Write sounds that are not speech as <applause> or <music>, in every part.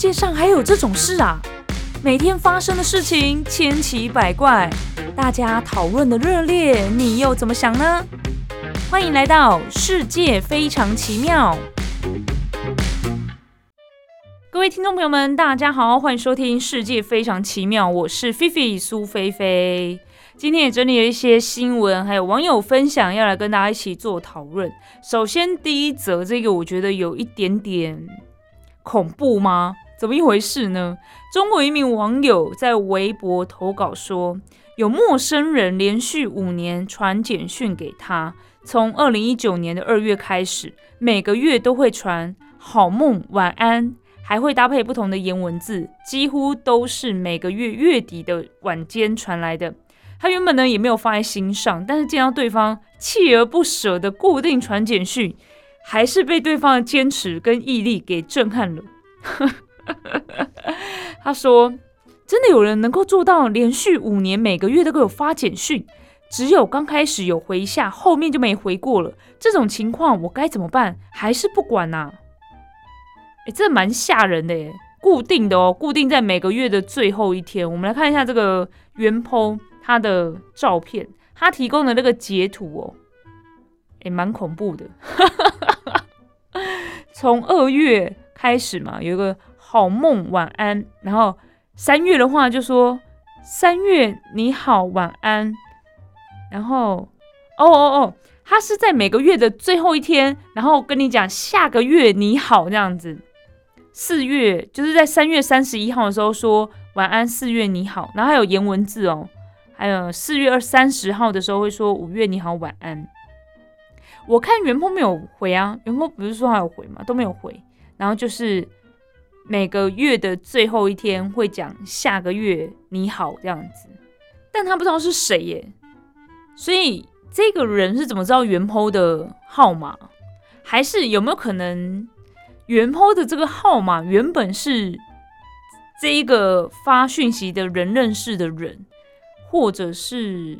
世界上还有这种事啊！每天发生的事情千奇百怪，大家讨论的热烈，你又怎么想呢？欢迎来到世界非常奇妙。各位听众朋友们，大家好，欢迎收听《世界非常奇妙》，我是菲菲苏菲菲。今天也整理了一些新闻，还有网友分享，要来跟大家一起做讨论。首先，第一则，这个我觉得有一点点恐怖吗？怎么一回事呢？中国一名网友在微博投稿说，有陌生人连续五年传简讯给他，从二零一九年的二月开始，每个月都会传“好梦晚安”，还会搭配不同的颜文字，几乎都是每个月月底的晚间传来的。他原本呢也没有放在心上，但是见到对方锲而不舍的固定传简讯，还是被对方的坚持跟毅力给震撼了。<laughs> 他说：“真的有人能够做到连续五年每个月都给我发简讯，只有刚开始有回一下，后面就没回过了。这种情况我该怎么办？还是不管呐？哎，这蛮吓人的耶！固定的哦，固定在每个月的最后一天。我们来看一下这个原 po。”他的照片，他提供的那个截图哦，也蛮恐怖的。<laughs> 从二月开始嘛，有一个好梦晚安，然后三月的话就说三月你好晚安，然后哦哦哦，他是在每个月的最后一天，然后跟你讲下个月你好这样子。四月就是在三月三十一号的时候说晚安，四月你好，然后还有颜文字哦。还有四月二三十号的时候会说五月你好晚安，我看袁坡没有回啊，袁坡不是说还有回吗？都没有回。然后就是每个月的最后一天会讲下个月你好这样子，但他不知道是谁耶，所以这个人是怎么知道袁坡的号码？还是有没有可能袁坡的这个号码原本是这一个发讯息的人认识的人？或者是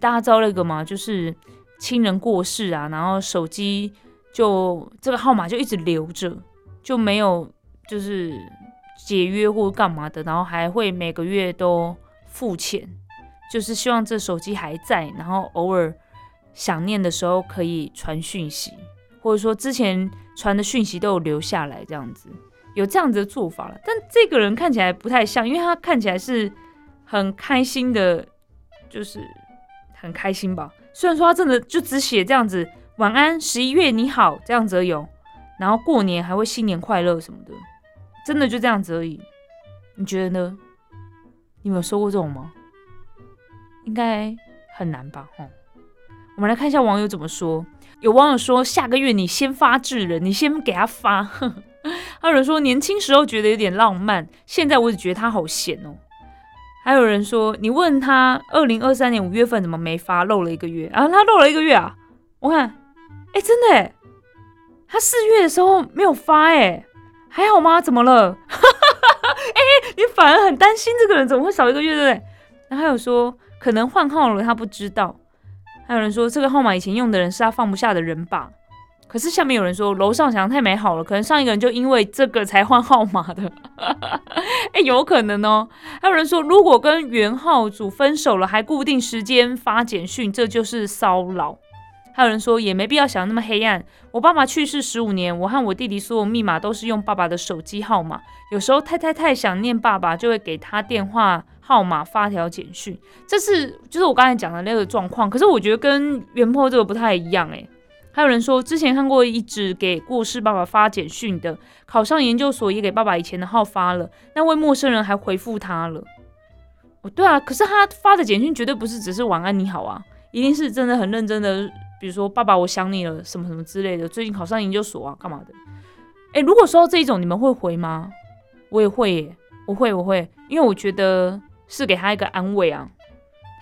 大家知道那个吗？就是亲人过世啊，然后手机就这个号码就一直留着，就没有就是解约或干嘛的，然后还会每个月都付钱，就是希望这手机还在，然后偶尔想念的时候可以传讯息，或者说之前传的讯息都有留下来，这样子有这样子的做法了。但这个人看起来不太像，因为他看起来是。很开心的，就是很开心吧。虽然说他真的就只写这样子，晚安，十一月你好这样子有，然后过年还会新年快乐什么的，真的就这样子而已。你觉得呢？你有收过这种吗？应该很难吧？哈，我们来看一下网友怎么说。有网友说，下个月你先发制人，你先给他发。<laughs> 还有人说，年轻时候觉得有点浪漫，现在我只觉得他好闲哦。还有人说，你问他二零二三年五月份怎么没发，漏了一个月啊？他漏了一个月啊？我看，哎，真的哎，他四月的时候没有发哎，还好吗？怎么了？<laughs> 哎，你反而很担心这个人怎么会少一个月，对不对？然后还有说，可能换号了，他不知道。还有人说，这个号码以前用的人是他放不下的人吧？可是下面有人说楼上墙太美好了，可能上一个人就因为这个才换号码的，<laughs> 哎，有可能哦。还有人说，如果跟原号主分手了，还固定时间发简讯，这就是骚扰。还有人说，也没必要想那么黑暗。我爸爸去世十五年，我和我弟弟所有密码都是用爸爸的手机号码。有时候太太太想念爸爸，就会给他电话号码发条简讯。这是就是我刚才讲的那个状况。可是我觉得跟原坡这个不太一样，哎。还有人说，之前看过一直给过世爸爸发简讯的，考上研究所也给爸爸以前的号发了，那位陌生人还回复他了。哦，对啊，可是他发的简讯绝对不是只是晚安你好啊，一定是真的很认真的，比如说爸爸我想你了什么什么之类的，最近考上研究所啊，干嘛的？哎，如果收到这一种，你们会回吗？我也会，耶，我会，我会，因为我觉得是给他一个安慰啊，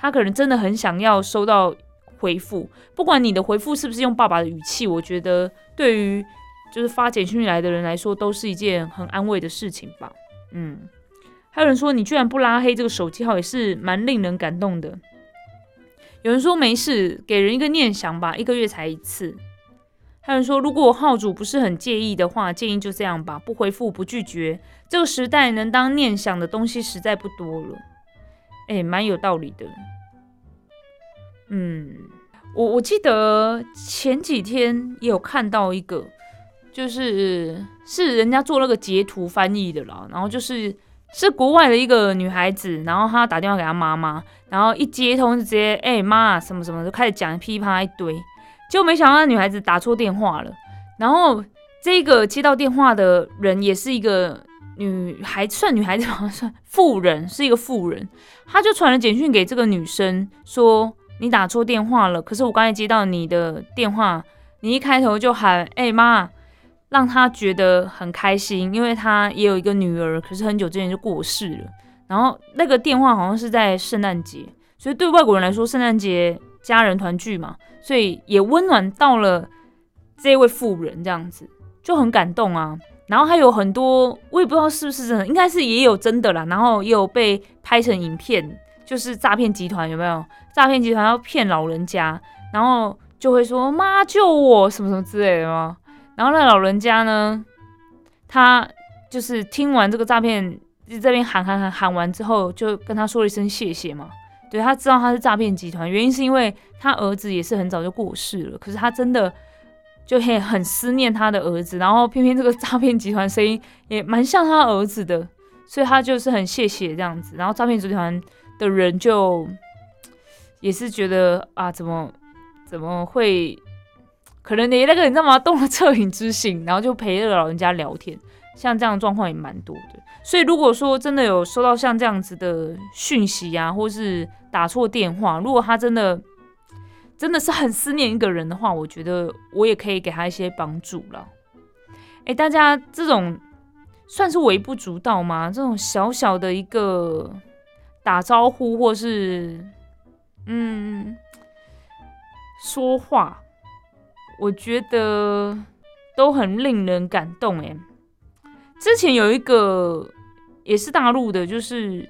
他可能真的很想要收到。回复，不管你的回复是不是用爸爸的语气，我觉得对于就是发简讯来的人来说，都是一件很安慰的事情吧。嗯，还有人说你居然不拉黑这个手机号，也是蛮令人感动的。有人说没事，给人一个念想吧，一个月才一次。还有人说，如果号主不是很介意的话，建议就这样吧，不回复，不拒绝。这个时代能当念想的东西实在不多了。哎，蛮有道理的。嗯，我我记得前几天也有看到一个，就是是人家做那个截图翻译的啦，然后就是是国外的一个女孩子，然后她打电话给她妈妈，然后一接通就直接哎妈什么什么就开始讲噼啪一堆。就没想到那女孩子打错电话了，然后这个接到电话的人也是一个女孩，算女孩子好像 <laughs> 算妇人，是一个妇人，她就传了简讯给这个女生说你打错电话了，可是我刚才接到你的电话，你一开头就喊哎妈，让他觉得很开心，因为他也有一个女儿，可是很久之前就过世了，然后那个电话好像是在圣诞节，所以对外国人来说，圣诞节。家人团聚嘛，所以也温暖到了这位妇人，这样子就很感动啊。然后还有很多，我也不知道是不是真的，应该是也有真的啦。然后也有被拍成影片，就是诈骗集团有没有？诈骗集团要骗老人家，然后就会说妈救我什么什么之类的吗？然后那老人家呢，他就是听完这个诈骗这边喊喊喊喊完之后，就跟他说了一声谢谢嘛。对他知道他是诈骗集团，原因是因为他儿子也是很早就过世了，可是他真的就很很思念他的儿子，然后偏偏这个诈骗集团声音也蛮像他儿子的，所以他就是很谢谢这样子，然后诈骗集团的人就也是觉得啊，怎么怎么会，可能你那个你知道吗，动了恻隐之心，然后就陪那个老人家聊天，像这样的状况也蛮多的。所以如果说真的有收到像这样子的讯息啊，或是打错电话，如果他真的真的是很思念一个人的话，我觉得我也可以给他一些帮助了。哎，大家这种算是微不足道吗？这种小小的一个打招呼，或是嗯说话，我觉得都很令人感动。哎，之前有一个。也是大陆的，就是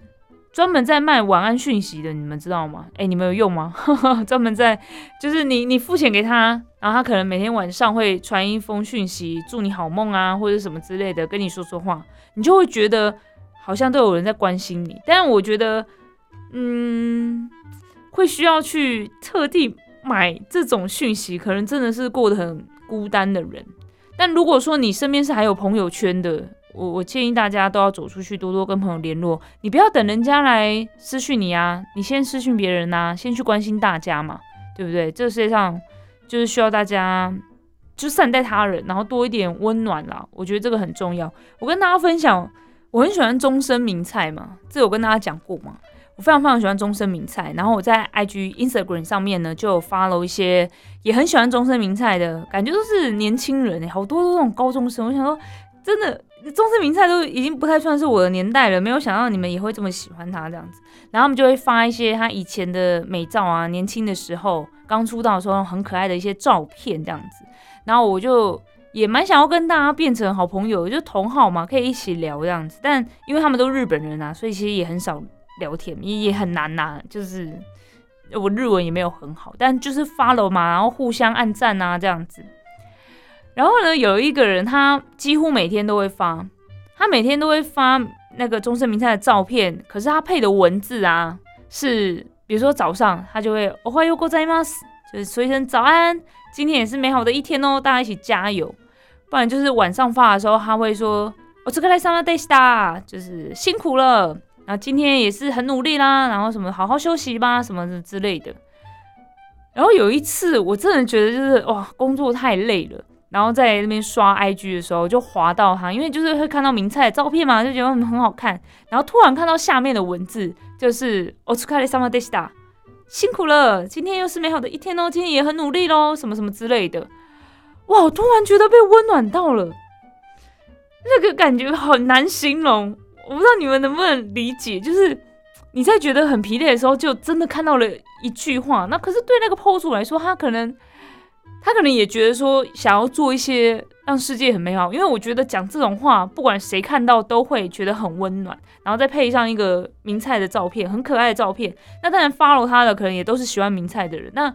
专门在卖晚安讯息的，你们知道吗？哎，你们有用吗？<laughs> 专门在，就是你你付钱给他，然后他可能每天晚上会传一封讯息，祝你好梦啊，或者什么之类的，跟你说说话，你就会觉得好像都有人在关心你。但是我觉得，嗯，会需要去特地买这种讯息，可能真的是过得很孤单的人。但如果说你身边是还有朋友圈的，我我建议大家都要走出去，多多跟朋友联络。你不要等人家来私讯你啊，你先私讯别人呐，先去关心大家嘛，对不对？这个世界上就是需要大家就善待他人，然后多一点温暖啦。我觉得这个很重要。我跟大家分享，我很喜欢终身名菜嘛，这有跟大家讲过吗？我非常非常喜欢终身名菜。然后我在 IG、Instagram 上面呢，就发了一些也很喜欢终身名菜的感觉，都是年轻人，好多都是那种高中生。我想说，真的。中式名菜都已经不太算是我的年代了，没有想到你们也会这么喜欢他这样子，然后他们就会发一些他以前的美照啊，年轻的时候刚出道的时候很可爱的一些照片这样子，然后我就也蛮想要跟大家变成好朋友，就同好嘛，可以一起聊这样子，但因为他们都是日本人啊，所以其实也很少聊天，也也很难呐，就是我日文也没有很好，但就是 follow 嘛，然后互相按赞啊这样子。然后呢，有一个人，他几乎每天都会发，他每天都会发那个中式名菜的照片，可是他配的文字啊，是比如说早上他就会“おはようございます”，就是说一声早安，今天也是美好的一天哦，大家一起加油。不然就是晚上发的时候，他会说“我这个来上班 day star”，就是辛苦了， 然后今天也是很努力啦，然后什么好好休息吧，什么之类的。然后有一次，我真的觉得就是哇，工作太累了。然后在那边刷 IG 的时候，就滑到他，因为就是会看到名菜的照片嘛，就觉得很好看。然后突然看到下面的文字，就是“お疲れ様でした”，辛苦了，今天又是美好的一天哦，今天也很努力喽，什么什么之类的。哇，我突然觉得被温暖到了，那个感觉好难形容， 我不知道你们能不能理解。就是你在觉得很疲累的时候，就真的看到了一句话，那可是对那个 PO 主来说，他可能。他可能也觉得说想要做一些让世界很美好，因为我觉得讲这种话，不管谁看到都会觉得很温暖，然后再配上一个名菜的照片，很可爱的照片。那当然，follow 他的可能也都是喜欢名菜的人。那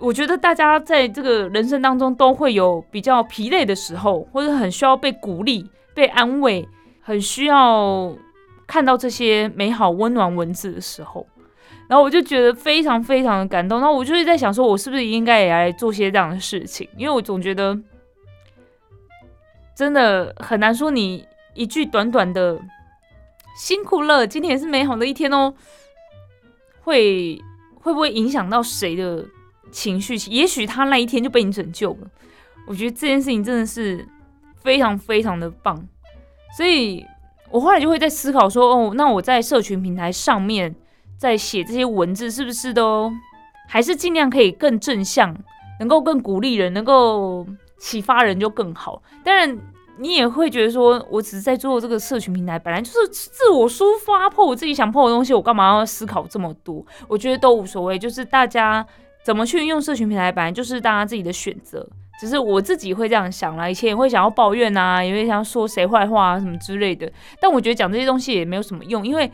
我觉得大家在这个人生当中都会有比较疲累的时候，或者很需要被鼓励、被安慰，很需要看到这些美好温暖文字的时候。然后我就觉得非常非常的感动。那我就是在想，说我是不是应该也来做些这样的事情？因为我总觉得真的很难说，你一句短短的“辛苦了，今天也是美好的一天哦”，会会不会影响到谁的？情绪，也许他那一天就被你拯救了。我觉得这件事情真的是非常非常的棒，所以我后来就会在思考说，哦，那我在社群平台上面在写这些文字，是不是都还是尽量可以更正向，能够更鼓励人，能够启发人就更好。当然，你也会觉得说，我只是在做这个社群平台，本来就是自我抒发，破我自己想破的东西，我干嘛要思考这么多？我觉得都无所谓，就是大家。怎么去用社群平台，本来就是大家自己的选择。只是我自己会这样想啦，以前也会想要抱怨啊，也会想要说谁坏话啊什么之类的。但我觉得讲这些东西也没有什么用，因为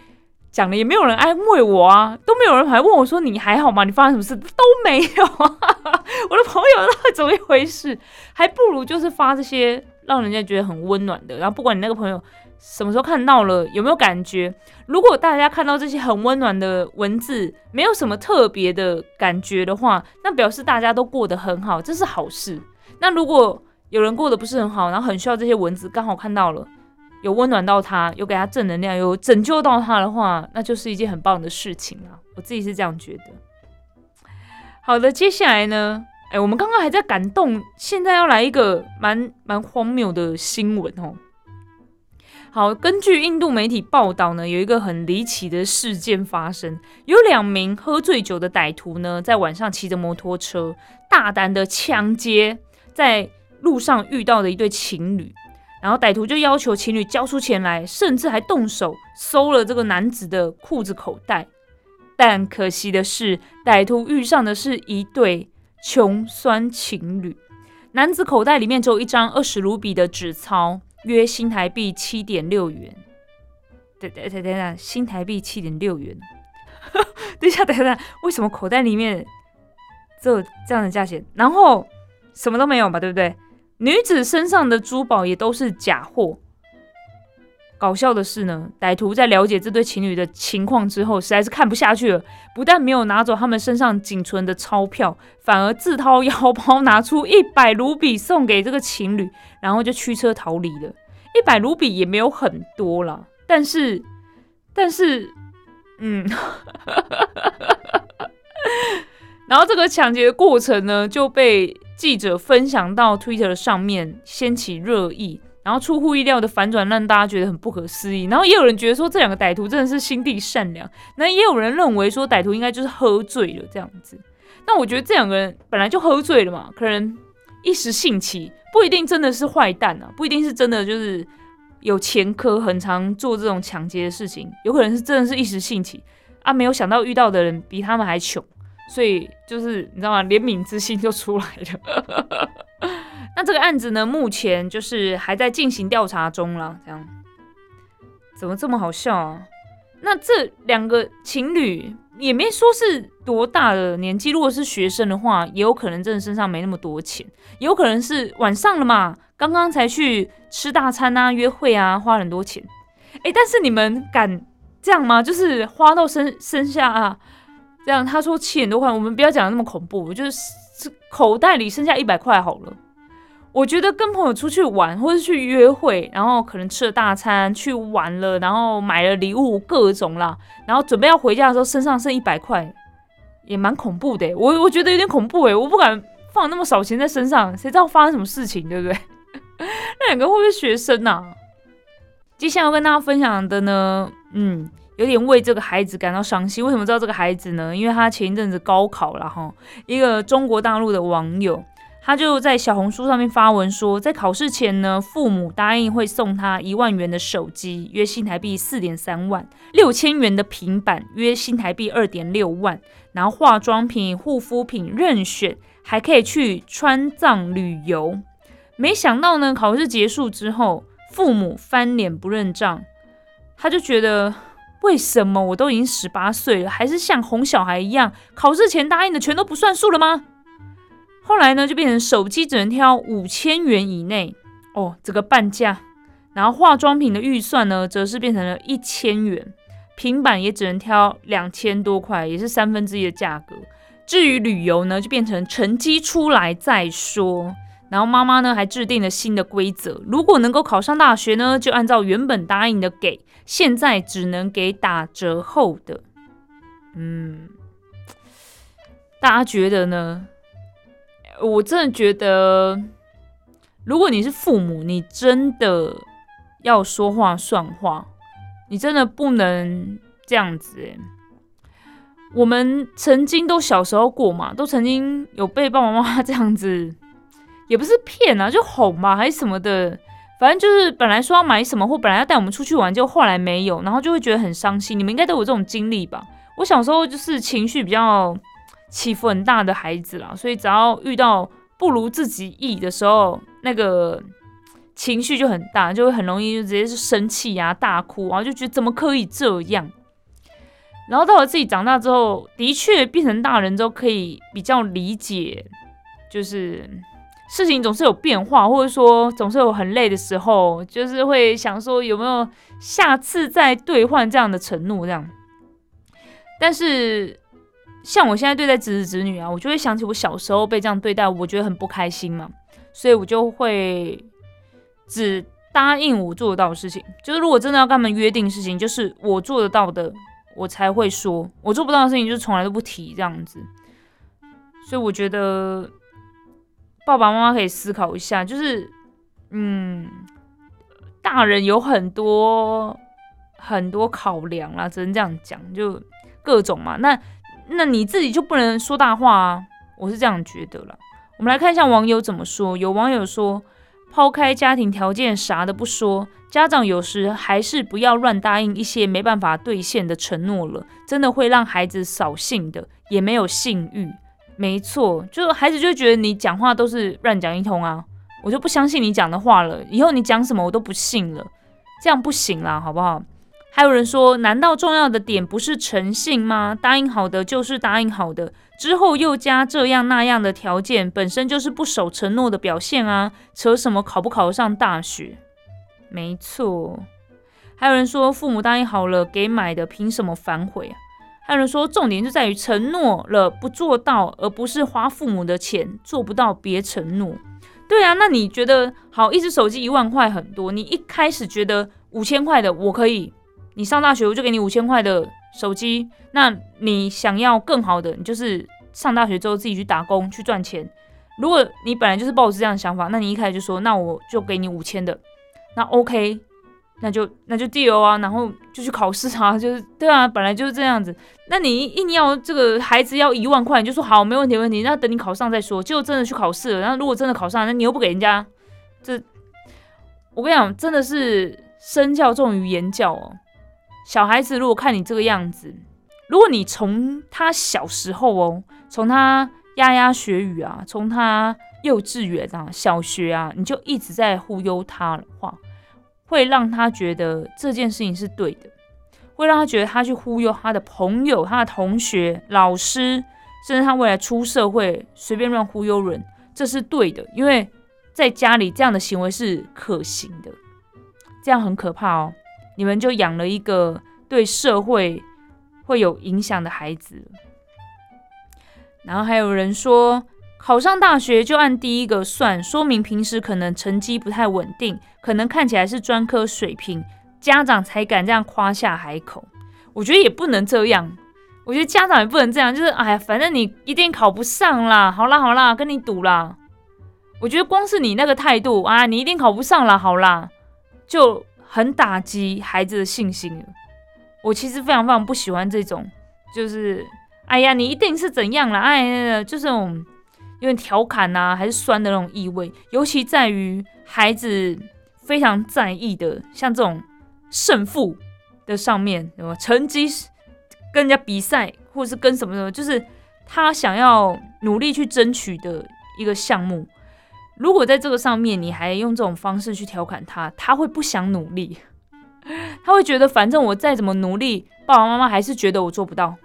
讲了也没有人安慰我啊，都没有人还问我说你还好吗？你发生什么事都没有啊。<laughs> 我的朋友那怎么一回事？还不如就是发这些让人家觉得很温暖的。然后不管你那个朋友。什么时候看到了？有没有感觉？如果大家看到这些很温暖的文字，没有什么特别的感觉的话，那表示大家都过得很好，这是好事。那如果有人过得不是很好，然后很需要这些文字，刚好看到了，有温暖到他，有给他正能量，有拯救到他的话，那就是一件很棒的事情啊！我自己是这样觉得。好的，接下来呢？哎，我们刚刚还在感动，现在要来一个蛮蛮荒谬的新闻哦。好，根据印度媒体报道呢，有一个很离奇的事件发生，有两名喝醉酒的歹徒呢，在晚上骑着摩托车，大胆的抢劫在路上遇到的一对情侣，然后歹徒就要求情侣交出钱来，甚至还动手搜了这个男子的裤子口袋，但可惜的是，歹徒遇上的是一对穷酸情侣，男子口袋里面只有一张二十卢比的纸钞。约新台币七点六元，等等等等等，新台币七点六元。<laughs> 等一下，等一下，为什么口袋里面只有这样的价钱？然后什么都没有吧，对不对？女子身上的珠宝也都是假货。搞笑的是呢，歹徒在了解这对情侣的情况之后，实在是看不下去了，不但没有拿走他们身上仅存的钞票，反而自掏腰包拿出一百卢比送给这个情侣，然后就驱车逃离了。一百卢比也没有很多了，但是，但是，嗯，<laughs> 然后这个抢劫的过程呢，就被记者分享到 Twitter 上面，掀起热议。然后出乎意料的反转让大家觉得很不可思议，然后也有人觉得说这两个歹徒真的是心地善良，那也有人认为说歹徒应该就是喝醉了这样子。那我觉得这两个人本来就喝醉了嘛，可能一时兴起，不一定真的是坏蛋啊，不一定是真的就是有前科，很常做这种抢劫的事情，有可能是真的是一时兴起啊，没有想到遇到的人比他们还穷，所以就是你知道吗？怜悯之心就出来了。<laughs> 那这个案子呢，目前就是还在进行调查中了。这样怎么这么好笑啊？那这两个情侣也没说是多大的年纪，如果是学生的话，也有可能真的身上没那么多钱，有可能是晚上了嘛，刚刚才去吃大餐啊、约会啊，花很多钱。哎，但是你们敢这样吗？就是花到身身下啊，这样他说七点多块，我们不要讲的那么恐怖，就是口袋里剩下一百块好了。我觉得跟朋友出去玩，或者去约会，然后可能吃了大餐，去玩了，然后买了礼物，各种啦，然后准备要回家的时候，身上剩一百块，也蛮恐怖的。我我觉得有点恐怖诶，我不敢放那么少钱在身上，谁知道发生什么事情，对不对？<laughs> 那两个会不会学生呐？接下来要跟大家分享的呢，嗯，有点为这个孩子感到伤心。为什么知道这个孩子呢？因为他前一阵子高考了哈，一个中国大陆的网友。他就在小红书上面发文说，在考试前呢，父母答应会送他一万元的手机，约新台币四点三万；六千元的平板，约新台币二点六万。然后化妆品、护肤品任选，还可以去川藏旅游。没想到呢，考试结束之后，父母翻脸不认账。他就觉得，为什么我都已经十八岁了，还是像哄小孩一样？考试前答应的全都不算数了吗？后来呢，就变成手机只能挑五千元以内哦，这个半价。然后化妆品的预算呢，则是变成了一千元，平板也只能挑两千多块，也是三分之一的价格。至于旅游呢，就变成成绩出来再说。然后妈妈呢，还制定了新的规则，如果能够考上大学呢，就按照原本答应的给，现在只能给打折后的。嗯，大家觉得呢？我真的觉得，如果你是父母，你真的要说话算话，你真的不能这样子诶。我们曾经都小时候过嘛，都曾经有被爸爸妈妈这样子，也不是骗啊，就哄嘛，还是什么的。反正就是本来说要买什么，或本来要带我们出去玩，就后来没有，然后就会觉得很伤心。你们应该都有这种经历吧？我小时候就是情绪比较。起伏很大的孩子啦，所以只要遇到不如自己意的时候，那个情绪就很大，就会很容易就直接是生气呀、大哭啊，就觉得怎么可以这样。然后到了自己长大之后，的确变成大人之后，可以比较理解，就是事情总是有变化，或者说总是有很累的时候，就是会想说有没有下次再兑换这样的承诺这样。但是。像我现在对待侄子侄女啊，我就会想起我小时候被这样对待，我觉得很不开心嘛，所以我就会只答应我做得到的事情。就是如果真的要跟他们约定事情，就是我做得到的，我才会说；我做不到的事情，就从来都不提这样子。所以我觉得爸爸妈妈可以思考一下，就是嗯，大人有很多很多考量啦，只能这样讲，就各种嘛。那那你自己就不能说大话啊？我是这样觉得了。我们来看一下网友怎么说。有网友说，抛开家庭条件啥的不说，家长有时还是不要乱答应一些没办法兑现的承诺了，真的会让孩子扫兴的，也没有性欲。没错，就孩子就觉得你讲话都是乱讲一通啊，我就不相信你讲的话了，以后你讲什么我都不信了，这样不行啦，好不好？还有人说，难道重要的点不是诚信吗？答应好的就是答应好的，之后又加这样那样的条件，本身就是不守承诺的表现啊！扯什么考不考得上大学？没错。还有人说，父母答应好了给买的，凭什么反悔啊？还有人说，重点就在于承诺了不做到，而不是花父母的钱做不到别承诺。对啊，那你觉得好？一只手机一万块很多，你一开始觉得五千块的我可以。你上大学我就给你五千块的手机，那你想要更好的，你就是上大学之后自己去打工去赚钱。如果你本来就是抱着这样的想法，那你一开始就说，那我就给你五千的，那 OK，那就那就 do 啊，然后就去考试啊，就是对啊，本来就是这样子。那你硬要这个孩子要一万块，你就说好，没问题，问题。那等你考上再说。结果真的去考试了，然后如果真的考上，那你又不给人家，这我跟你讲，真的是身教重于言教哦。小孩子如果看你这个样子，如果你从他小时候哦，从他牙牙学语啊，从他幼稚园啊、小学啊，你就一直在忽悠他的话，会让他觉得这件事情是对的，会让他觉得他去忽悠他的朋友、他的同学、老师，甚至他未来出社会随便乱忽悠人，这是对的，因为在家里这样的行为是可行的，这样很可怕哦。你们就养了一个对社会会有影响的孩子，然后还有人说考上大学就按第一个算，说明平时可能成绩不太稳定，可能看起来是专科水平，家长才敢这样夸下海口。我觉得也不能这样，我觉得家长也不能这样，就是哎呀，反正你一定考不上啦，好啦好啦，跟你赌啦。我觉得光是你那个态度啊，你一定考不上啦，好啦，就。很打击孩子的信心了我其实非常非常不喜欢这种，就是哎呀，你一定是怎样了？哎，就是那种有点调侃呐，还是酸的那种意味。尤其在于孩子非常在意的，像这种胜负的上面，什么成绩跟人家比赛，或者是跟什么什么，就是他想要努力去争取的一个项目。如果在这个上面你还用这种方式去调侃他，他会不想努力，<laughs> 他会觉得反正我再怎么努力，爸爸妈妈还是觉得我做不到，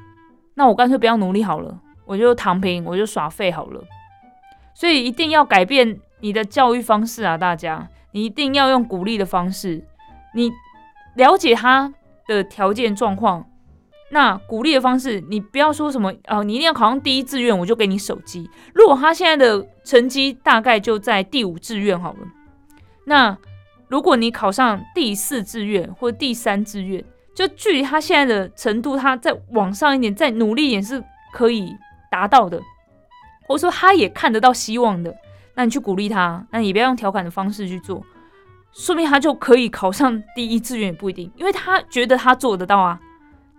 那我干脆不要努力好了，我就躺平，我就耍废好了。所以一定要改变你的教育方式啊！大家，你一定要用鼓励的方式。你了解他的条件状况，那鼓励的方式，你不要说什么哦，你一定要考上第一志愿，我就给你手机。如果他现在的成绩大概就在第五志愿好了，那如果你考上第四志愿或第三志愿，就距离他现在的程度，他再往上一点，再努力一点是可以达到的。或者说他也看得到希望的，那你去鼓励他，那你不要用调侃的方式去做，说明他就可以考上第一志愿也不一定，因为他觉得他做得到啊，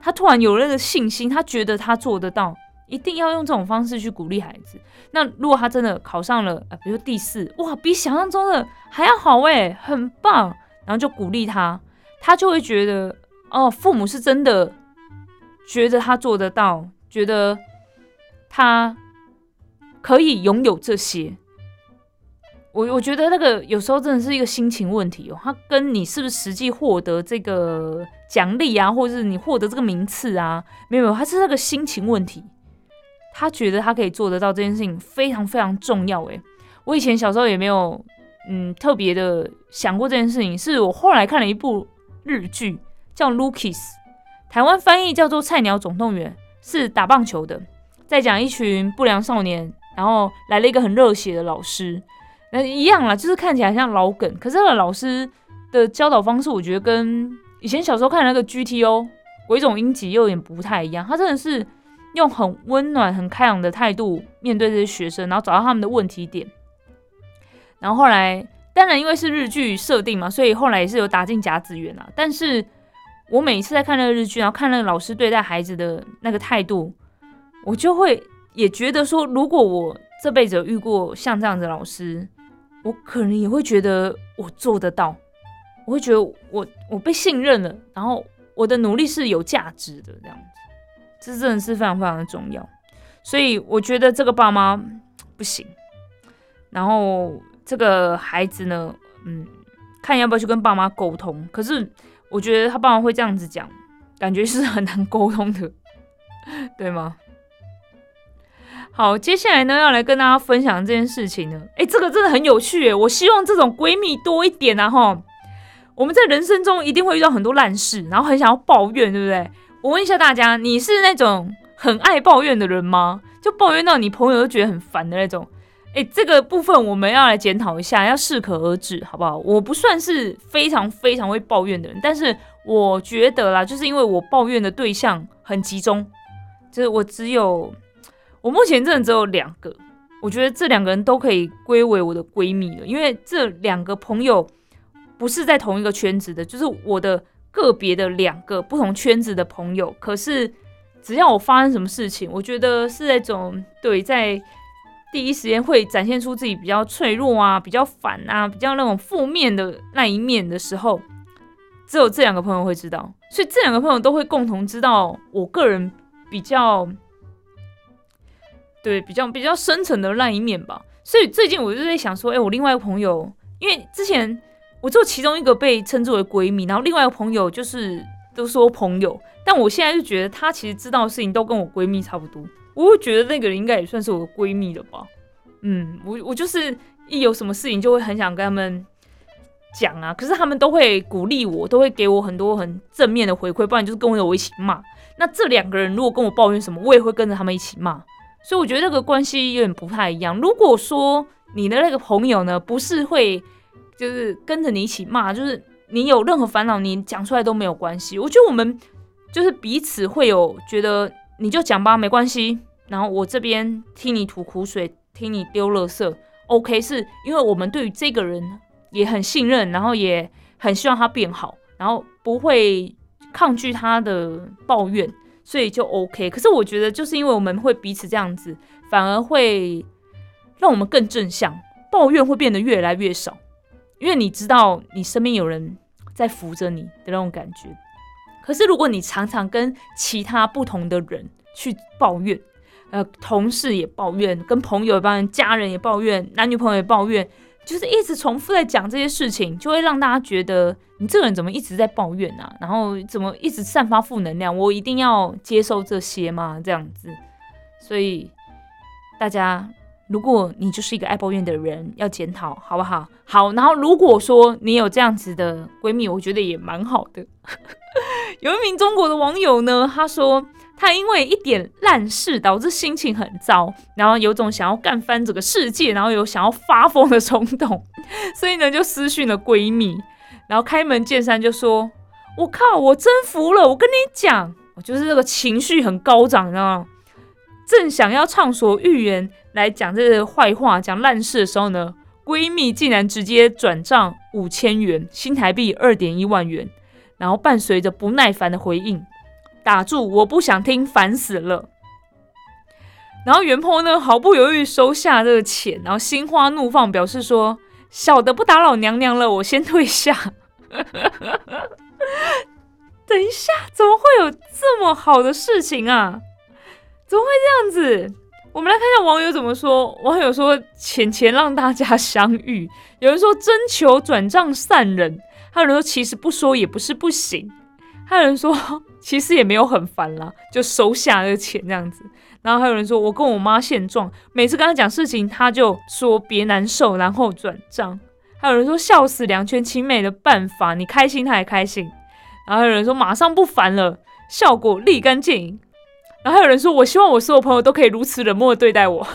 他突然有那个信心，他觉得他做得到，一定要用这种方式去鼓励孩子。那如果他真的考上了，呃，比如说第四，哇，比想象中的还要好诶，很棒，然后就鼓励他，他就会觉得，哦，父母是真的觉得他做得到，觉得他。可以拥有这些，我我觉得那个有时候真的是一个心情问题哦，他跟你是不是实际获得这个奖励啊，或者是你获得这个名次啊，没有，他是那个心情问题。他觉得他可以做得到这件事情非常非常重要。诶，我以前小时候也没有嗯特别的想过这件事情，是我后来看了一部日剧叫《Lucas》，台湾翻译叫做《菜鸟总动员》，是打棒球的，在讲一群不良少年。然后来了一个很热血的老师，那一样啦，就是看起来像老梗，可是那个老师的教导方式，我觉得跟以前小时候看的那个 GTO 鬼冢英吉又有点不太一样。他真的是用很温暖、很开朗的态度面对这些学生，然后找到他们的问题点。然后后来，当然因为是日剧设定嘛，所以后来也是有打进甲子园啊。但是我每一次在看那个日剧，然后看那个老师对待孩子的那个态度，我就会。也觉得说，如果我这辈子遇过像这样的老师，我可能也会觉得我做得到，我会觉得我我被信任了，然后我的努力是有价值的，这样子，这真的是非常非常的重要。所以我觉得这个爸妈不行，然后这个孩子呢，嗯，看要不要去跟爸妈沟通。可是我觉得他爸妈会这样子讲，感觉是很难沟通的，对吗？好，接下来呢要来跟大家分享这件事情呢，哎，这个真的很有趣哎，我希望这种闺蜜多一点啊哈。我们在人生中一定会遇到很多烂事，然后很想要抱怨，对不对？我问一下大家，你是那种很爱抱怨的人吗？就抱怨到你朋友都觉得很烦的那种？哎，这个部分我们要来检讨一下，要适可而止，好不好？我不算是非常非常会抱怨的人，但是我觉得啦，就是因为我抱怨的对象很集中，就是我只有。我目前真的只有两个，我觉得这两个人都可以归为我的闺蜜了，因为这两个朋友不是在同一个圈子的，就是我的个别的两个不同圈子的朋友。可是只要我发生什么事情，我觉得是那种对在第一时间会展现出自己比较脆弱啊、比较烦啊、比较那种负面的那一面的时候，只有这两个朋友会知道，所以这两个朋友都会共同知道我个人比较。对，比较比较深层的那一面吧。所以最近我就在想说，哎，我另外一个朋友，因为之前我只有其中一个被称之为闺蜜，然后另外一个朋友就是都说朋友，但我现在就觉得她其实知道的事情都跟我闺蜜差不多。我会觉得那个人应该也算是我的闺蜜了吧。嗯，我我就是一有什么事情就会很想跟他们讲啊，可是他们都会鼓励我，都会给我很多很正面的回馈，不然就是跟我一起骂。那这两个人如果跟我抱怨什么，我也会跟着他们一起骂。所以我觉得这个关系有点不太一样。如果说你的那个朋友呢，不是会就是跟着你一起骂，就是你有任何烦恼，你讲出来都没有关系。我觉得我们就是彼此会有觉得你就讲吧，没关系。然后我这边听你吐苦水，听你丢垃圾，OK，是因为我们对于这个人也很信任，然后也很希望他变好，然后不会抗拒他的抱怨。所以就 OK，可是我觉得就是因为我们会彼此这样子，反而会让我们更正向，抱怨会变得越来越少，因为你知道你身边有人在扶着你的那种感觉。可是如果你常常跟其他不同的人去抱怨，呃，同事也抱怨，跟朋友也抱怨，家人也抱怨，男女朋友也抱怨。就是一直重复在讲这些事情，就会让大家觉得你这个人怎么一直在抱怨啊？然后怎么一直散发负能量？我一定要接受这些吗？这样子，所以大家如果你就是一个爱抱怨的人，要检讨好不好？好，然后如果说你有这样子的闺蜜，我觉得也蛮好的。<laughs> 有一名中国的网友呢，他说他因为一点烂事导致心情很糟，然后有种想要干翻整个世界，然后有想要发疯的冲动，<laughs> 所以呢就私讯了闺蜜，然后开门见山就说：“我靠，我真服了！我跟你讲，我就是这个情绪很高涨，你知道吗？正想要畅所欲言来讲这个坏话、讲烂事的时候呢，闺蜜竟然直接转账五千元，新台币二点一万元。”然后伴随着不耐烦的回应，打住，我不想听，烦死了。然后袁坡呢毫不犹豫收下这个钱，然后心花怒放，表示说：“小的不打扰娘娘了，我先退下。<laughs> ”等一下，怎么会有这么好的事情啊？怎么会这样子？我们来看一下网友怎么说。网友说：“钱钱让大家相遇。”有人说：“征求转账散人。”还有人说，其实不说也不是不行。还有人说，<laughs> 其实也没有很烦啦，就收下那个钱这样子。然后还有人说，我跟我妈现状，每次跟她讲事情，她就说别难受，然后转账。还有人说，笑死，两全其美的办法，你开心，她也开心。然后还有人说，马上不烦了，效果立竿见影。然后还有人说，我希望我所有朋友都可以如此冷漠的对待我。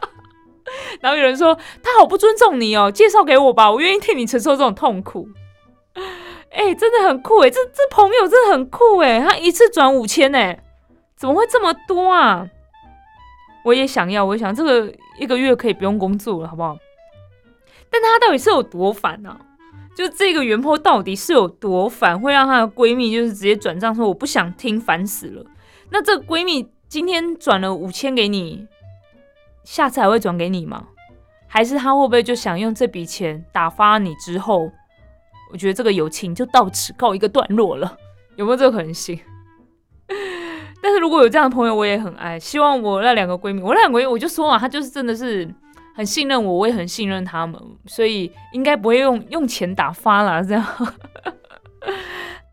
<laughs> 然后有人说，他好不尊重你哦，介绍给我吧，我愿意替你承受这种痛苦。哎，真的很酷哎，这这朋友真的很酷哎，他一次转五千哎，怎么会这么多啊？我也想要，我也想这个一个月可以不用工作了，好不好？但他到底是有多烦呢？就这个原坡到底是有多烦，会让她的闺蜜就是直接转账说我不想听，烦死了。那这闺蜜今天转了五千给你，下次还会转给你吗？还是她会不会就想用这笔钱打发你之后？我觉得这个友情就到此告一个段落了，有没有这个可能性？<laughs> 但是如果有这样的朋友，我也很爱。希望我那两个闺蜜，我那两个闺蜜，我就说嘛，她就是真的是很信任我，我也很信任他们，所以应该不会用用钱打发啦。这样。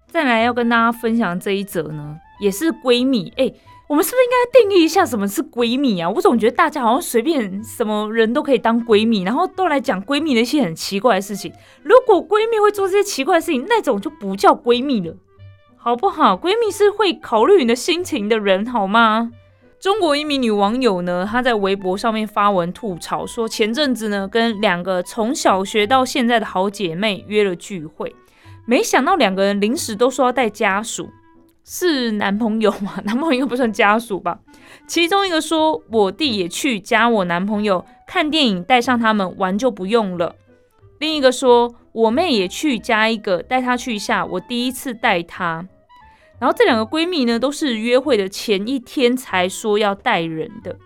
再来要跟大家分享这一则呢，也是闺蜜哎。我们是不是应该定义一下什么是闺蜜啊？我总觉得大家好像随便什么人都可以当闺蜜，然后都来讲闺蜜的一些很奇怪的事情。如果闺蜜会做这些奇怪的事情，那种就不叫闺蜜了，好不好？闺蜜是会考虑你的心情的人，好吗？中国一名女网友呢，她在微博上面发文吐槽说，前阵子呢跟两个从小学到现在的好姐妹约了聚会，没想到两个人临时都说要带家属。是男朋友吗？<laughs> 男朋友应该不算家属吧。其中一个说：“我弟也去加我男朋友看电影，带上他们玩就不用了。”另一个说：“我妹也去加一个，带她去一下。我第一次带她。”然后这两个闺蜜呢，都是约会的前一天才说要带人的。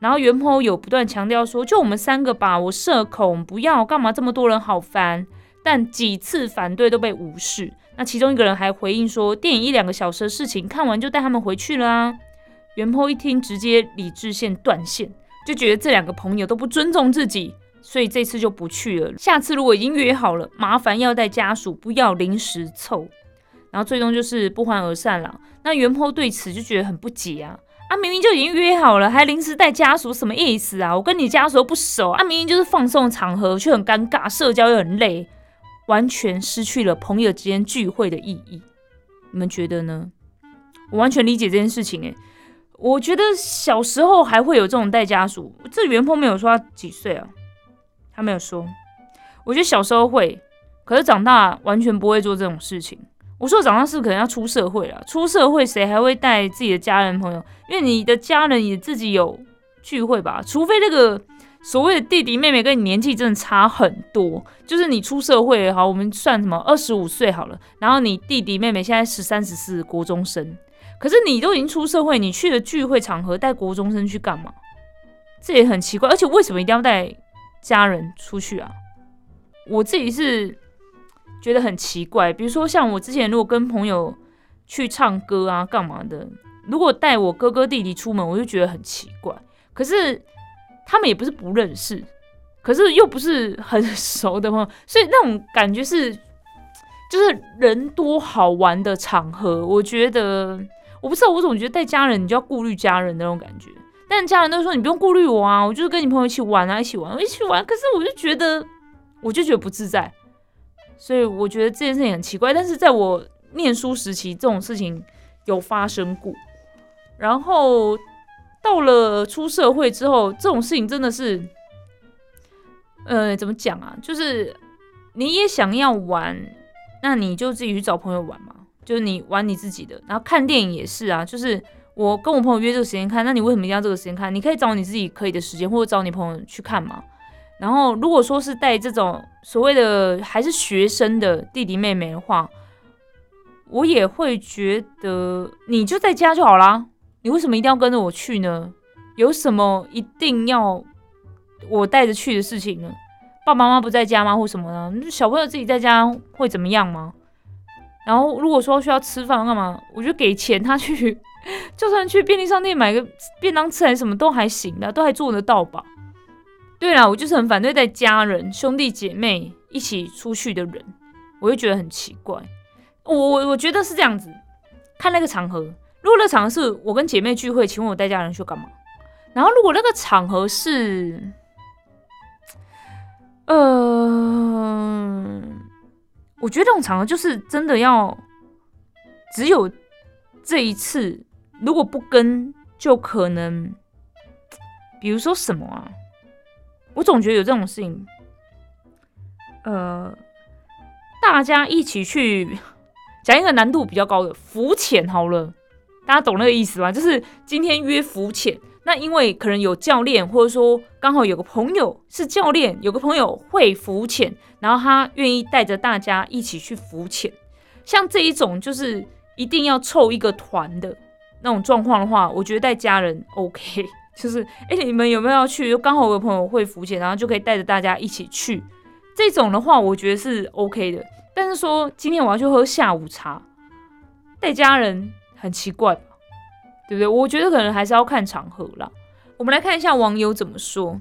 然后原朋友有不断强调说：“就我们三个吧，我社恐，不要干嘛这么多人，好烦。”但几次反对都被无视。那其中一个人还回应说：“电影一两个小时的事情，看完就带他们回去了啊。”袁坡一听，直接理智线断线，就觉得这两个朋友都不尊重自己，所以这次就不去了。下次如果已经约好了，麻烦要带家属，不要临时凑。然后最终就是不欢而散了。那袁坡对此就觉得很不解啊！啊，明明就已经约好了，还临时带家属，什么意思啊？我跟你家属不熟啊，明明就是放松场合，却很尴尬，社交又很累。完全失去了朋友之间聚会的意义，你们觉得呢？我完全理解这件事情。诶，我觉得小时候还会有这种带家属。这袁坡没有说他几岁啊，他没有说。我觉得小时候会，可是长大完全不会做这种事情。我说长大是可能要出社会了，出社会谁还会带自己的家人朋友？因为你的家人也自己有聚会吧，除非那个。所谓的弟弟妹妹跟你年纪真的差很多，就是你出社会好，我们算什么二十五岁好了，然后你弟弟妹妹现在十三十四国中生，可是你都已经出社会，你去了聚会场合带国中生去干嘛？这也很奇怪，而且为什么一定要带家人出去啊？我自己是觉得很奇怪，比如说像我之前如果跟朋友去唱歌啊干嘛的，如果带我哥哥弟弟出门，我就觉得很奇怪，可是。他们也不是不认识，可是又不是很 <laughs> 熟的朋友，所以那种感觉是，就是人多好玩的场合。我觉得，我不知道，我总觉得带家人你就要顾虑家人那种感觉。但家人都说你不用顾虑我啊，我就是跟你朋友一起玩啊，一起玩，一起玩。可是我就觉得，我就觉得不自在，所以我觉得这件事情很奇怪。但是在我念书时期，这种事情有发生过。然后到了出社会之后，这种事情真的是，呃，怎么讲啊？就是你也想要玩，那你就自己去找朋友玩嘛。就是你玩你自己的，然后看电影也是啊。就是我跟我朋友约这个时间看，那你为什么一定要这个时间看？你可以找你自己可以的时间，或者找你朋友去看嘛。然后如果说是带这种所谓的还是学生的弟弟妹妹的话，我也会觉得你就在家就好啦。你为什么一定要跟着我去呢？有什么一定要我带着去的事情呢？爸爸妈妈不在家吗？或什么呢？小朋友自己在家会怎么样吗？然后如果说需要吃饭干嘛，我就给钱他去，就算去便利商店买个便当吃还什么都还行的，都还做得到吧？对啦，我就是很反对带家人、兄弟姐妹一起出去的人，我就觉得很奇怪。我我我觉得是这样子，看那个场合，如果那场是我跟姐妹聚会，请问我带家人去干嘛？然后如果那个场合是，呃。我觉得这种场合就是真的要只有这一次，如果不跟，就可能，比如说什么啊？我总觉得有这种事情，呃，大家一起去讲一个难度比较高的浮潜好了，大家懂那个意思吧？就是今天约浮潜。那因为可能有教练，或者说刚好有个朋友是教练，有个朋友会浮潜，然后他愿意带着大家一起去浮潜。像这一种就是一定要凑一个团的那种状况的话，我觉得带家人 OK。<laughs> 就是哎，你们有没有要去？刚好有个朋友会浮潜，然后就可以带着大家一起去。这种的话，我觉得是 OK 的。但是说今天我要去喝下午茶，带家人很奇怪。对不对？我觉得可能还是要看场合啦。我们来看一下网友怎么说。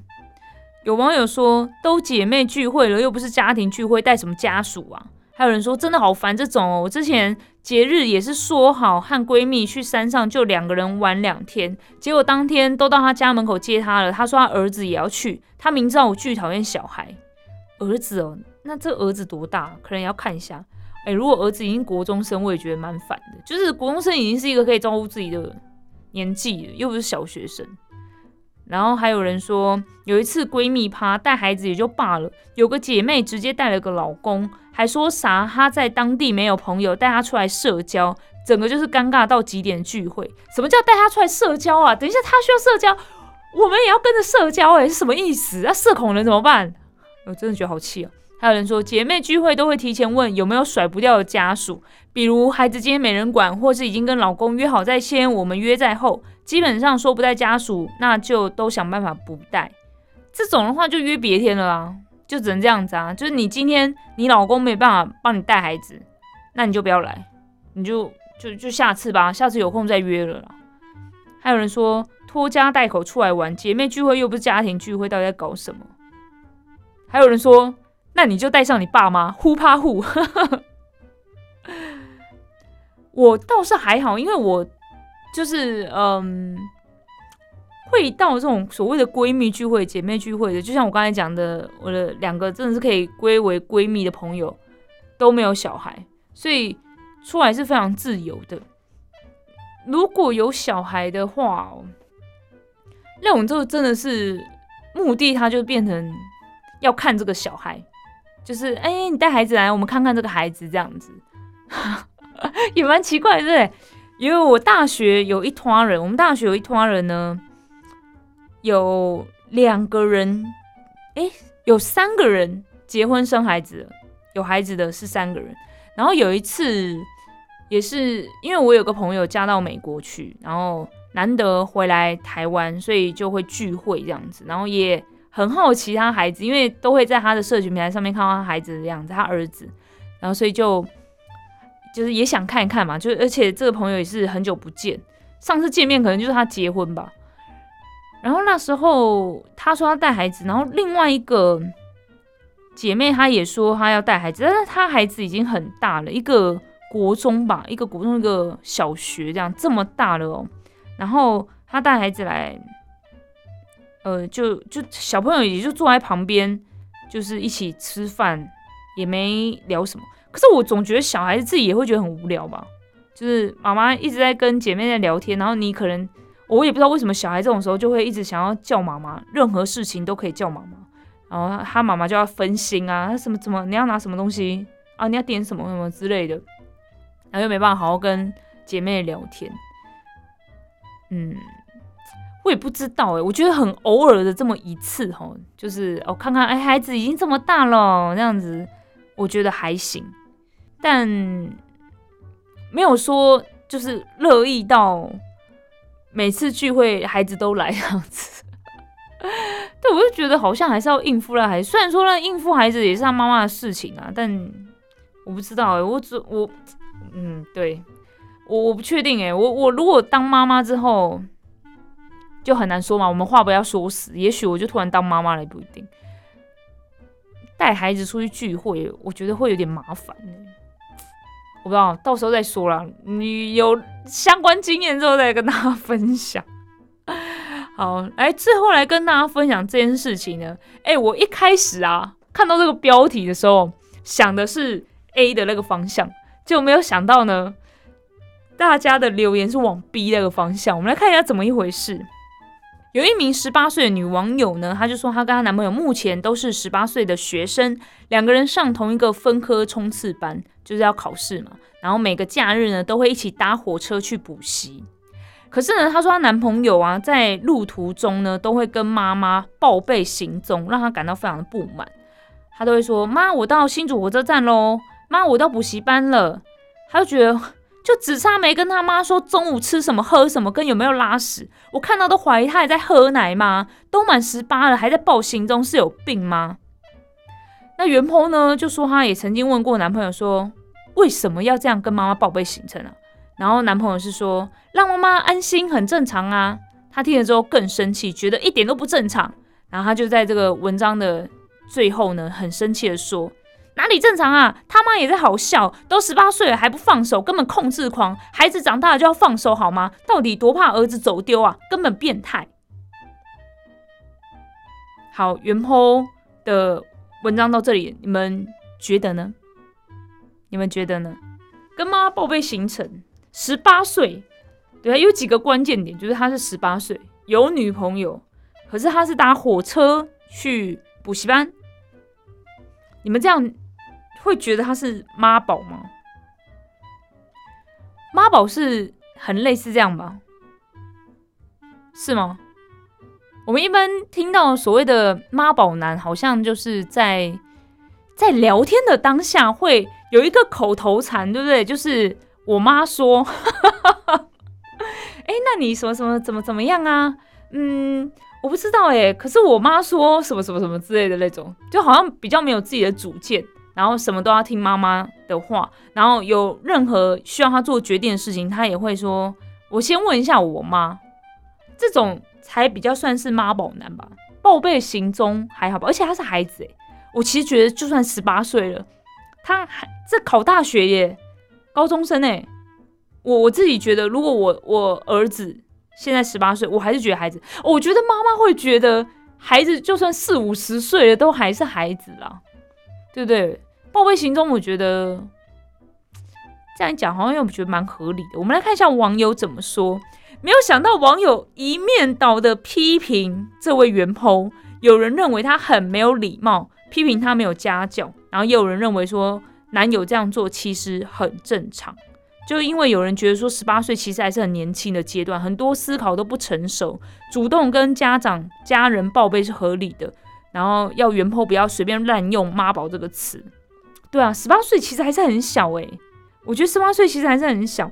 有网友说：“都姐妹聚会了，又不是家庭聚会，带什么家属啊？”还有人说：“真的好烦这种哦。”我之前节日也是说好和闺蜜去山上，就两个人玩两天，结果当天都到她家门口接她了。她说她儿子也要去，她明知道我巨讨厌小孩。儿子哦，那这儿子多大？可能要看一下。哎，如果儿子已经国中生，我也觉得蛮烦的。就是国中生已经是一个可以照顾自己的。年纪了又不是小学生，然后还有人说，有一次闺蜜趴带孩子也就罢了，有个姐妹直接带了个老公，还说啥她在当地没有朋友，带她出来社交，整个就是尴尬到极点聚会。什么叫带她出来社交啊？等一下她需要社交，我们也要跟着社交，哎，是什么意思？那社恐人怎么办？我真的觉得好气啊！还有人说，姐妹聚会都会提前问有没有甩不掉的家属，比如孩子今天没人管，或是已经跟老公约好在先，我们约在后。基本上说不带家属，那就都想办法不带。这种的话就约别天了啦，就只能这样子啊。就是你今天你老公没办法帮你带孩子，那你就不要来，你就就就下次吧，下次有空再约了啦。还有人说拖家带口出来玩，姐妹聚会又不是家庭聚会，到底在搞什么？还有人说。那你就带上你爸妈，呼趴呼。<laughs> 我倒是还好，因为我就是嗯，会到这种所谓的闺蜜聚会、姐妹聚会的，就像我刚才讲的，我的两个真的是可以归为闺蜜的朋友都没有小孩，所以出来是非常自由的。如果有小孩的话，那种就真的是目的，他就变成要看这个小孩。就是哎，你带孩子来，我们看看这个孩子这样子，<laughs> 也蛮奇怪，对不对？因为我大学有一团人，我们大学有一团人呢，有两个人，哎，有三个人结婚生孩子，有孩子的是三个人。然后有一次，也是因为我有个朋友嫁到美国去，然后难得回来台湾，所以就会聚会这样子，然后也。很好奇他孩子，因为都会在他的社群平台上面看到他孩子的样子，他儿子，然后所以就就是也想看一看嘛，就而且这个朋友也是很久不见，上次见面可能就是他结婚吧，然后那时候他说他带孩子，然后另外一个姐妹她也说她要带孩子，但是她孩子已经很大了，一个国中吧，一个国中，一个小学这样这么大了哦，然后她带孩子来。呃，就就小朋友也就坐在旁边，就是一起吃饭，也没聊什么。可是我总觉得小孩子自己也会觉得很无聊吧，就是妈妈一直在跟姐妹在聊天，然后你可能我也不知道为什么小孩这种时候就会一直想要叫妈妈，任何事情都可以叫妈妈，然后他妈妈就要分心啊，他什么怎么你要拿什么东西啊，你要点什么什么之类的，然后又没办法好好跟姐妹聊天，嗯。我也不知道哎，我觉得很偶尔的这么一次哈，就是哦看看哎孩子已经这么大了这样子，我觉得还行，但没有说就是乐意到每次聚会孩子都来这样子。<laughs> 对，我就觉得好像还是要应付了孩子，虽然说呢应付孩子也是他妈妈的事情啊，但我不知道哎，我只我嗯对我我不确定哎，我我如果当妈妈之后。就很难说嘛，我们话不要说死。也许我就突然当妈妈了，也不一定。带孩子出去聚会，我觉得会有点麻烦。我不知道，到时候再说啦。你有相关经验之后再跟大家分享。<laughs> 好，来最后来跟大家分享这件事情呢。哎，我一开始啊看到这个标题的时候，想的是 A 的那个方向，就没有想到呢，大家的留言是往 B 那个方向。我们来看一下怎么一回事。有一名十八岁的女网友呢，她就说她跟她男朋友目前都是十八岁的学生，两个人上同一个分科冲刺班，就是要考试嘛。然后每个假日呢，都会一起搭火车去补习。可是呢，她说她男朋友啊，在路途中呢，都会跟妈妈报备行踪，让她感到非常的不满。她都会说：“妈，我到新竹火车站喽，妈，我到补习班了。”她就觉得。就只差没跟他妈说中午吃什么喝什么跟有没有拉屎，我看到都怀疑他还在喝奶吗？都满十八了还在报行踪，是有病吗？那袁鹏呢就说他也曾经问过男朋友说为什么要这样跟妈妈报备行程啊？然后男朋友是说让妈妈安心很正常啊。他听了之后更生气，觉得一点都不正常。然后他就在这个文章的最后呢很生气的说。哪里正常啊？他妈也在好笑，都十八岁了还不放手，根本控制狂。孩子长大了就要放手好吗？到底多怕儿子走丢啊？根本变态。好，原 po 的文章到这里，你们觉得呢？你们觉得呢？跟妈妈报备行程，十八岁，对，有几个关键点，就是他是十八岁，有女朋友，可是他是搭火车去补习班。你们这样。会觉得他是妈宝吗？妈宝是很类似这样吧？是吗？我们一般听到所谓的妈宝男，好像就是在在聊天的当下会有一个口头禅，对不对？就是我妈说，<laughs> 哎，那你什么什么怎么怎么样啊？嗯，我不知道哎，可是我妈说什么什么什么之类的那种，就好像比较没有自己的主见。然后什么都要听妈妈的话，然后有任何需要他做决定的事情，他也会说：“我先问一下我妈。”这种才比较算是妈宝男吧？报备行踪还好吧？而且他是孩子诶，我其实觉得就算十八岁了，他还在考大学耶，高中生诶。我我自己觉得，如果我我儿子现在十八岁，我还是觉得孩子。我觉得妈妈会觉得孩子就算四五十岁了，都还是孩子啦，对不对？报备行踪，我觉得这样讲好像又觉得蛮合理的。我们来看一下网友怎么说。没有想到网友一面倒的批评这位元 po，有人认为他很没有礼貌，批评他没有家教，然后也有人认为说男友这样做其实很正常。就因为有人觉得说十八岁其实还是很年轻的阶段，很多思考都不成熟，主动跟家长家人报备是合理的。然后要元 po 不要随便滥用妈宝这个词。对啊，十八岁其实还是很小哎，我觉得十八岁其实还是很小。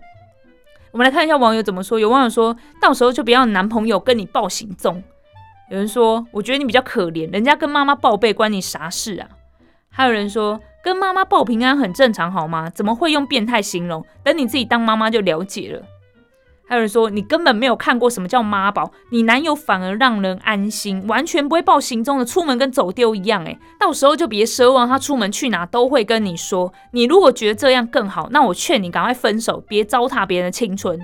我们来看一下网友怎么说。有网友说到时候就不要男朋友跟你报行踪。有人说我觉得你比较可怜，人家跟妈妈报备关你啥事啊？还有人说跟妈妈报平安很正常好吗？怎么会用变态形容？等你自己当妈妈就了解了。还有人说你根本没有看过什么叫妈宝，你男友反而让人安心，完全不会报行踪的，出门跟走丢一样。诶，到时候就别奢望他出门去哪都会跟你说。你如果觉得这样更好，那我劝你赶快分手，别糟蹋别人的青春。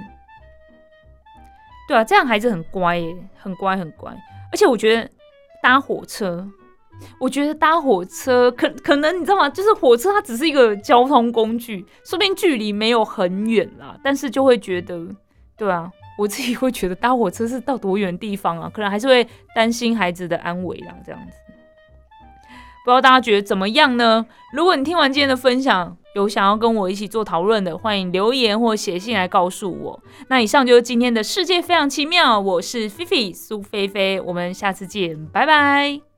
对啊，这样孩子很乖耶，很乖很乖。而且我觉得搭火车，我觉得搭火车可可能你知道吗？就是火车它只是一个交通工具，说不定距离没有很远啦，但是就会觉得，对啊，我自己会觉得搭火车是到多远地方啊？可能还是会担心孩子的安危啦，这样子。不知道大家觉得怎么样呢？如果你听完今天的分享，有想要跟我一起做讨论的，欢迎留言或写信来告诉我。那以上就是今天的世界非常奇妙，我是菲菲苏菲菲，我们下次见，拜拜。